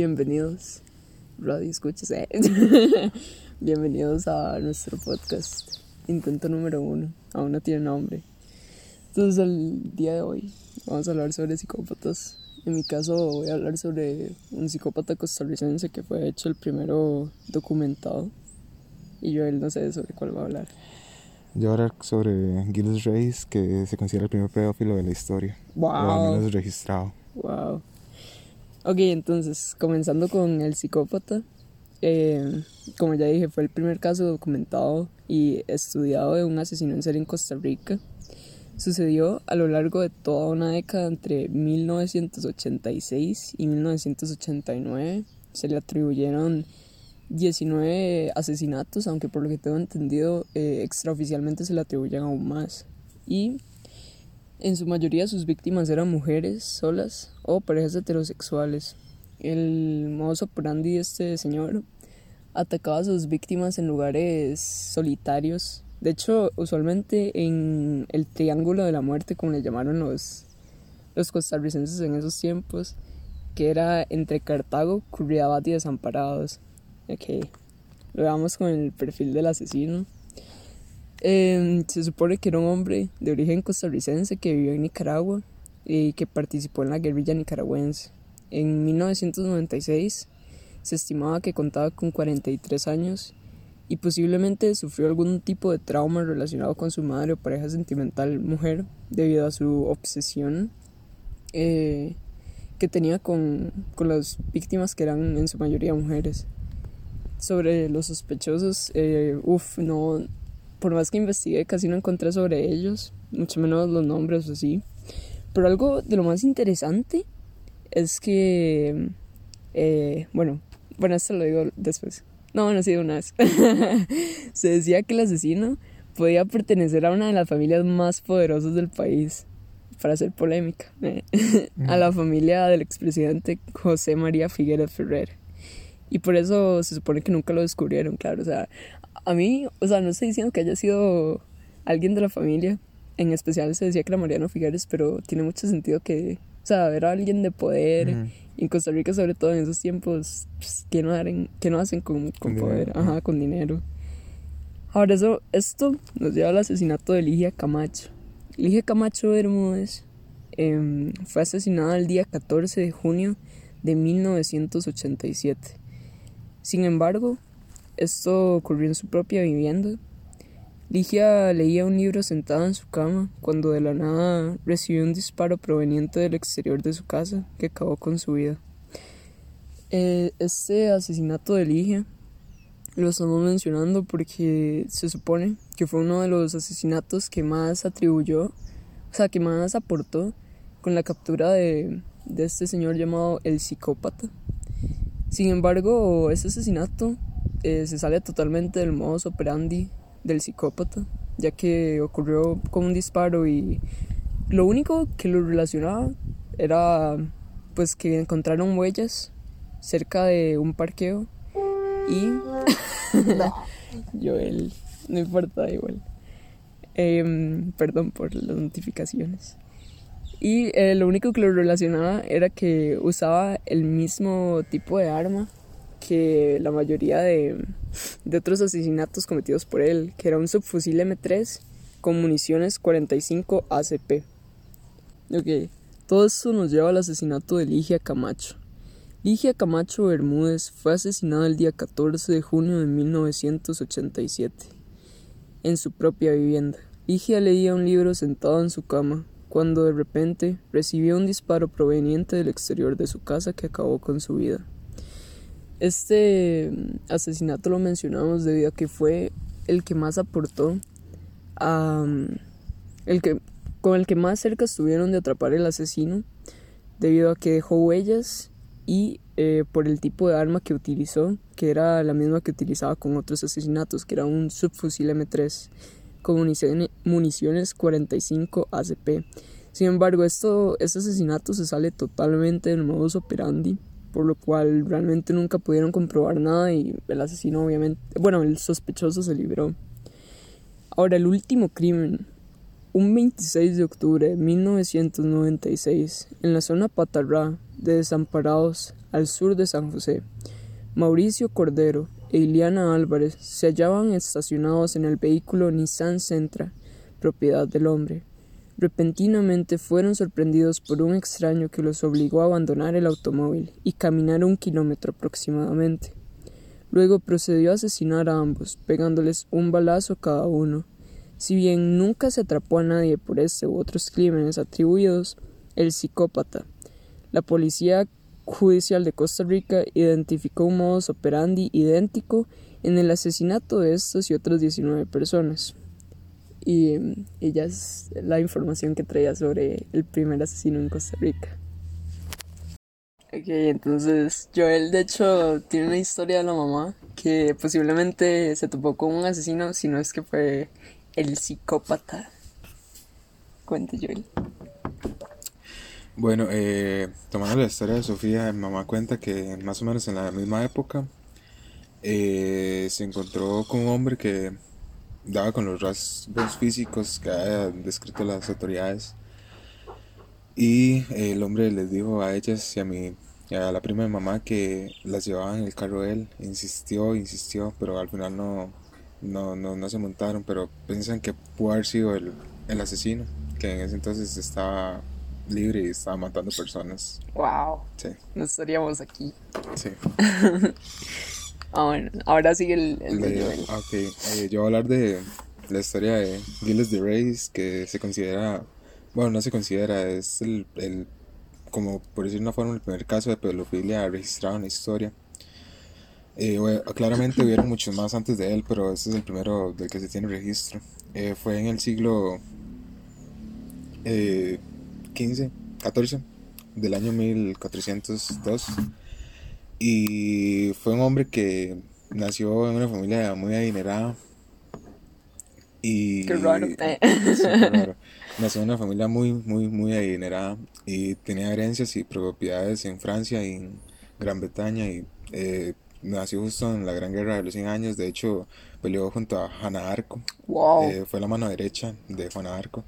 Bienvenidos, Radio Escuchas. eh. Bienvenidos a nuestro podcast, intento número uno. Aún no tiene nombre. Entonces, el día de hoy vamos a hablar sobre psicópatas. En mi caso, voy a hablar sobre un psicópata costarricense que fue hecho el primero documentado. Y yo, él no sé sobre cuál va a hablar. Yo voy a hablar sobre Gilles Reis, que se considera el primer pedófilo de la historia. O al ¡Wow! menos registrado. Wow. Ok, entonces, comenzando con el psicópata. eh, como ya dije, fue el primer caso documentado y estudiado de un asesino en serie en Costa Rica. Sucedió a lo largo de toda una década entre 1986 y 1989. Se le atribuyeron 19 asesinatos, aunque por lo que tengo entendido, eh, extraoficialmente se le atribuyen aún más. Y en su mayoría sus víctimas eran mujeres solas o parejas heterosexuales. El modus operandi de este señor atacaba a sus víctimas en lugares solitarios. De hecho, usualmente en el Triángulo de la Muerte, como le llamaron los, los costarricenses en esos tiempos, que era entre Cartago, Curridabat y Desamparados. Ok, lo veamos con el perfil del asesino. Eh, se supone que era un hombre de origen costarricense que vivió en Nicaragua y que participó en la guerrilla nicaragüense. En 1996 se estimaba que contaba con 43 años y posiblemente sufrió algún tipo de trauma relacionado con su madre o pareja sentimental mujer debido a su obsesión eh, que tenía con, con las víctimas que eran en su mayoría mujeres. Sobre los sospechosos, eh, uff, no, por más que investigué, casi no encontré sobre ellos, mucho menos los nombres o así. Pero algo de lo más interesante es que, eh, bueno, bueno, esto lo digo después. No, bueno, sí, de una vez. Se decía que el asesino podía pertenecer a una de las familias más poderosas del país, para hacer polémica, eh, a la familia del expresidente José María Figueres Ferrer. Y por eso se supone que nunca lo descubrieron, claro. O sea, a mí, o sea, no estoy diciendo que haya sido alguien de la familia. En especial se decía que era Mariano Figueres, pero tiene mucho sentido que, o sea, ver a alguien de poder. Y en Costa Rica, sobre todo en esos tiempos, pues, ¿qué no, haren- qué no hacen con, con Con poder? dinero, Ajá, con dinero. Ahora, eso, esto nos lleva al asesinato de Ligia Camacho. Ligia Camacho Bermúdez em, fue asesinada el día 14 de junio de 1987. Sin embargo, esto ocurrió en su propia vivienda. Ligia leía un libro sentada en su cama cuando de la nada recibió un disparo proveniente del exterior de su casa que acabó con su vida. Eh, este asesinato de Ligia lo estamos mencionando porque se supone que fue uno de los asesinatos que más atribuyó, o sea, que más aportó con la captura de, de este señor llamado el psicópata. Sin embargo, ese asesinato eh, se sale totalmente del modus operandi del psicópata, ya que ocurrió con un disparo y lo único que lo relacionaba era pues que encontraron huellas cerca de un parqueo y Joel, no importa igual. Em, perdón por las notificaciones. Y eh, lo único que lo relacionaba era que usaba el mismo tipo de arma que la mayoría de, de otros asesinatos cometidos por él, que era un subfusil M3 con municiones 45 ACP. Ok, todo esto nos lleva al asesinato de Ligia Camacho. Ligia Camacho Bermúdez fue asesinada el día 14 de junio de 1987 en su propia vivienda. Ligia leía un libro sentado en su cama cuando de repente recibió un disparo proveniente del exterior de su casa que acabó con su vida. Este mm, asesinato lo mencionamos debido a que fue el que más aportó a mm, el que con el que más cerca estuvieron de atrapar el asesino debido a que dejó huellas y eh, por el tipo de arma que utilizó, que era la misma que utilizaba con otros asesinatos, que era un subfusil M3 con municiones, municiones 45 ACP. Sin embargo, esto, este asesinato se sale totalmente del modus operandi, por lo cual realmente nunca pudieron comprobar nada y el asesino obviamente, bueno, el sospechoso se libró. Ahora, el último crimen, Un 26 de octubre de 1996, en la zona Patarrá de Desamparados, al sur de San José, Mauricio Cordero e Iliana Álvarez se hallaban estacionados en el vehículo Nissan Sentra, propiedad del hombre. Repentinamente fueron sorprendidos por un extraño que los obligó a abandonar el automóvil y caminar un kilómetro aproximadamente. Luego procedió a asesinar a ambos, pegándoles un balazo cada uno. Si bien nunca se atrapó a nadie por este u otros crímenes atribuidos, el psicópata. La policía judicial de Costa Rica identificó un modus operandi idéntico en el asesinato de estas y otras 19 personas. Y ella es la información que traía sobre el primer asesino en Costa Rica. Ok, entonces Joel de hecho tiene una historia de la mamá que posiblemente se topó con un asesino, si no es que fue el psicópata. Cuente Joel. Bueno, eh, tomando la historia de Sofía, mi mamá cuenta que más o menos en la misma época eh, se encontró con un hombre que daba con los rasgos físicos que habían descrito las autoridades. Y el hombre les dijo a ellas y a, mi, a la prima de mamá que las llevaban en el carro de él. Insistió, insistió, pero al final no, no, no, se montaron. Pero piensan que pudo haber sido el, el asesino, que en ese entonces estaba libre y estaba matando personas. Wow. Sí. No estaríamos aquí. Sí. ah, bueno, ahora sigue el, el Ok, eh, yo voy a hablar de la historia de Gilles de Reyes, que se considera, bueno, no se considera, es el, el, como por decir una forma, el primer caso de pedofilia registrado en la historia. Eh, claramente hubieron muchos más antes de él, pero este es el primero del que se tiene registro. Eh, fue en el siglo eh, 15, 14 del año 1402 y fue un hombre que nació en una familia muy adinerada y Qué raro. nació en una familia muy muy muy adinerada y tenía herencias y propiedades en Francia y en Gran Bretaña y eh, nació justo en la Gran Guerra de los 100 años. De hecho peleó junto a Juana Arco eh, fue la mano derecha de Juana Arco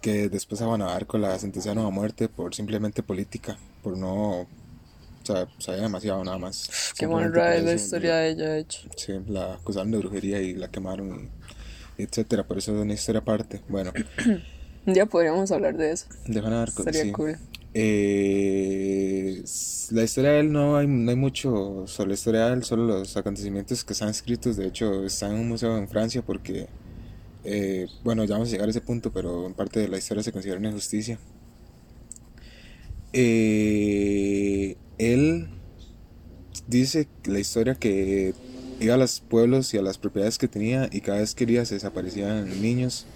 que después a Arco la sentenciaron a muerte por simplemente política, por no... O sea, sabía demasiado nada más. Qué buena es la historia de ella, de hecho. Sí, la acusaron de brujería y la quemaron, y, etcétera. Por eso es una historia aparte. Bueno. Día podríamos hablar de eso. De Juan Arco, Sería cool. Eh, la historia de él no hay, no hay mucho sobre la historia de él, solo los acontecimientos que están escritos. De hecho, están en un museo en Francia porque eh, bueno, ya vamos a llegar a ese punto, pero en parte de la historia se considera una injusticia. Eh, él dice la historia que iba a los pueblos y a las propiedades que tenía y cada vez que iba se desaparecían niños.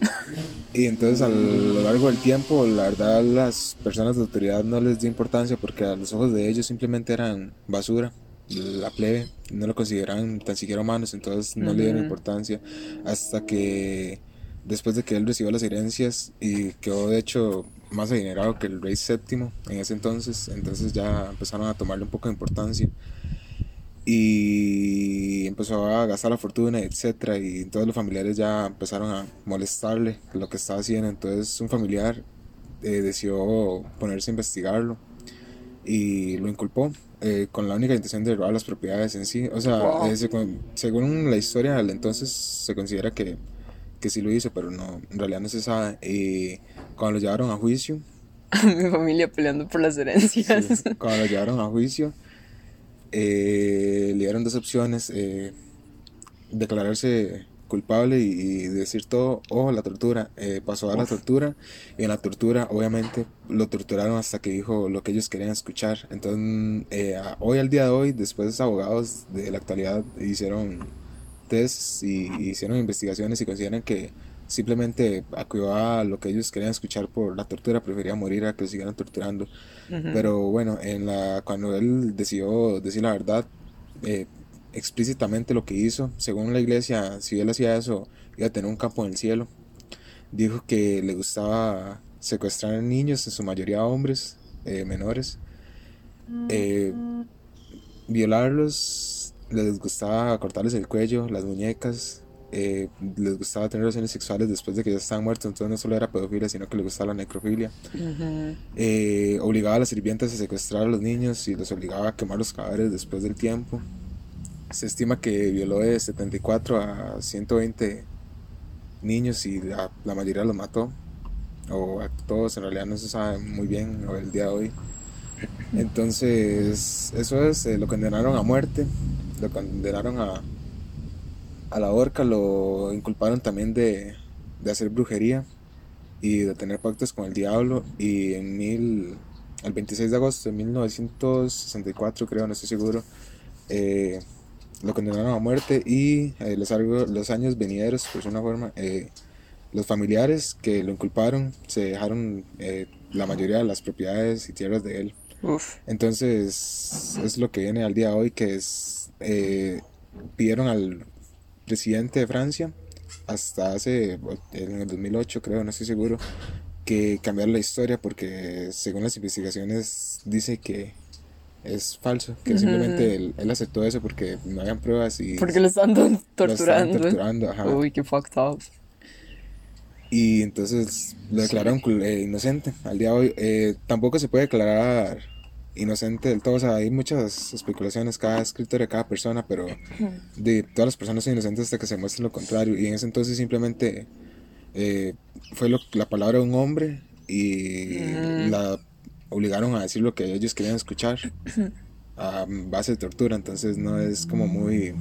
Y entonces a lo largo del tiempo, la verdad, las personas de autoridad no les dio importancia porque a los ojos de ellos simplemente eran basura la plebe no lo consideraban tan siquiera humanos, entonces no le dieron importancia hasta que después de que él recibió las herencias y quedó de hecho más adinerado que el rey séptimo en ese entonces, entonces ya empezaron a tomarle un poco de importancia y empezó a gastar la fortuna, etcétera, y todos los familiares ya empezaron a molestarle lo que estaba haciendo, entonces un familiar eh, decidió ponerse a investigarlo y lo inculpó eh, con la única intención de robar las propiedades en sí. O sea, eh, según la historia entonces se considera que, que sí lo hizo, pero no, en realidad no se sabe. Y cuando lo llevaron a juicio... Mi familia peleando por las herencias. cuando lo llevaron a juicio, eh, le dieron dos opciones. declararse culpable y, decir todo o la tortura. Eh, pasó a la tortura y en la tortura obviamente lo torturaron hasta que dijo lo que ellos querían escuchar. Entonces eh, hoy al día de hoy, después abogados de la actualidad hicieron tests y, hicieron investigaciones y consideran que simplemente acudió a lo que ellos querían escuchar por la tortura, prefería morir a que lo siguieran torturando. Pero bueno, en la, cuando él decidió decir la verdad, eh, explícitamente lo que hizo. Según la iglesia, si él hacía eso, iba a tener un campo en el cielo. Dijo que le gustaba secuestrar niños, en su mayoría hombres eh, menores, eh, violarlos, les gustaba cortarles el cuello, las muñecas, eh, les gustaba tener relaciones sexuales después de que ya estaban muertos, entonces no solo era pedofilia, sino que les gustaba la necrofilia. Eh, obligaba a las sirvientas a secuestrar a los niños y los obligaba a quemar los cadáveres después del tiempo. Se estima que violó de 74 a 120 niños y la, la mayoría los mató. O a todos, en realidad no se sabe muy bien el día de hoy. Entonces, eso es, eh, lo condenaron a muerte, lo condenaron a, a la horca, lo inculparon también de, de hacer brujería y de tener pactos con el diablo. Y en mil, el 26 de agosto de 1964, creo, no estoy seguro, eh, lo condenaron a muerte y eh, los, los, años venideros, por una forma, eh, los familiares que lo inculparon se dejaron la mayoría de las propiedades y tierras de él. Entonces, es lo que viene al día de hoy, que es, pidieron al presidente de Francia hasta hace, en el 2008 creo, no estoy seguro, que cambiar la historia porque según las investigaciones dice que es falso, que simplemente él, aceptó eso porque no habían pruebas y... Porque lo están torturando. torturando ajá. Uy, qué fucked up. Y entonces lo declararon eh, inocente al día de hoy. Eh, tampoco se puede declarar inocente del todo. O sea, hay muchas especulaciones, cada escritor de cada persona, pero de todas las personas son inocentes hasta que se muestre lo contrario. Y en ese entonces simplemente eh, fue la palabra de un hombre y la obligaron a decir lo que ellos querían escuchar a base de tortura. Entonces no es como muy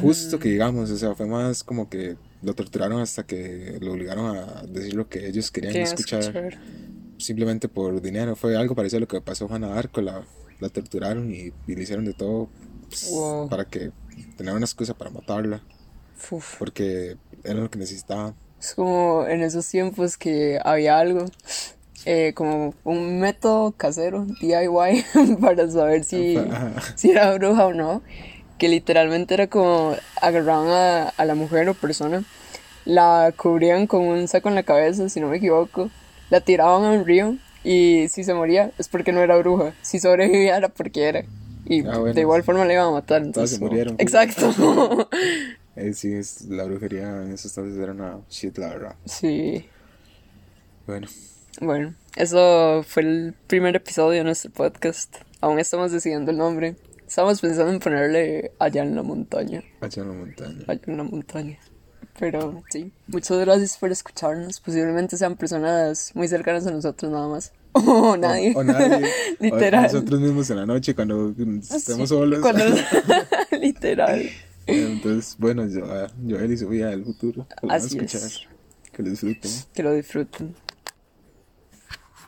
justo que digamos, o sea, fue más como que lo torturaron hasta que lo obligaron a decir lo que ellos querían escuchar simplemente por dinero. Fue algo parecido a lo que pasó a Juana Arco, la, la torturaron y, le hicieron de todo pues, para que tener una excusa para matarla. Porque era lo que necesitaba. Es como en esos tiempos que había algo, eh, como un método casero, DIY, para saber si, si era bruja o no. Que literalmente era como agarraban a, a la mujer o persona, la cubrían con un saco en la cabeza, si no me equivoco, la tiraban a un río y si se moría es porque no era bruja, si sobrevivía era porque era. Y ah, de igual forma le iban a matar. Entonces, se murieron. Exacto. eh, sí, es, la brujería en esos entonces era una shit, la verdad. Sí. Bueno. Bueno, eso fue el primer episodio de nuestro podcast. Aún estamos decidiendo el nombre. Estamos pensando en ponerle allá en la montaña. Allá en la montaña. Allá en la montaña. Pero sí, muchas gracias por escucharnos. Posiblemente sean personas muy cercanas a nosotros nada más. O nadie. O, nadie. Literal. nosotros mismos en la noche cuando estemos solos. Literal. Entonces, bueno, yo, yo y Sofía del futuro. Así escuchar. Que lo disfruten. Que lo disfruten.